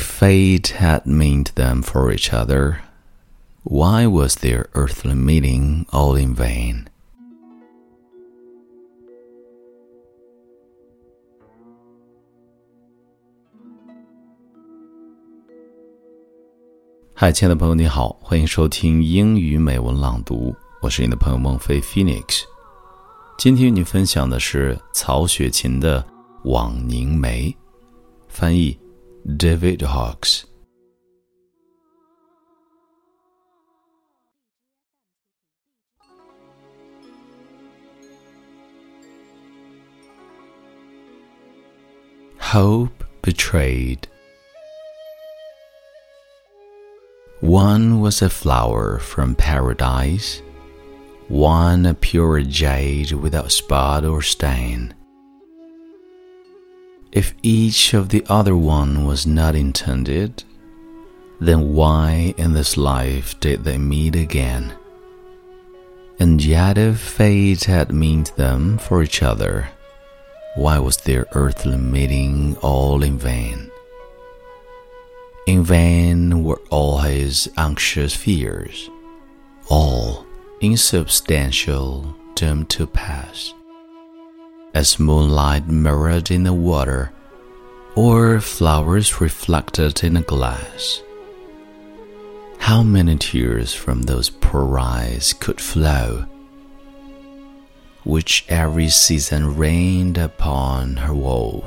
If fate had meant them for each other, why was their earthly meeting all in vain? 嗨，亲爱的朋友，你好，欢迎收听英语美文朗读，我是你的朋友孟非 Phoenix。今天与你分享的是曹雪芹的《枉凝眉》，翻译 David Hawkes. Hope betrayed. One was a flower from paradise one a pure jade without spot or stain. If each of the other one was not intended, then why in this life did they meet again? And yet, if fate had meant them for each other, why was their earthly meeting all in vain? In vain were all his anxious fears, all insubstantial, doomed to pass. As moonlight mirrored in the water, or flowers reflected in a glass. How many tears from those poor eyes could flow, which every season rained upon her woe?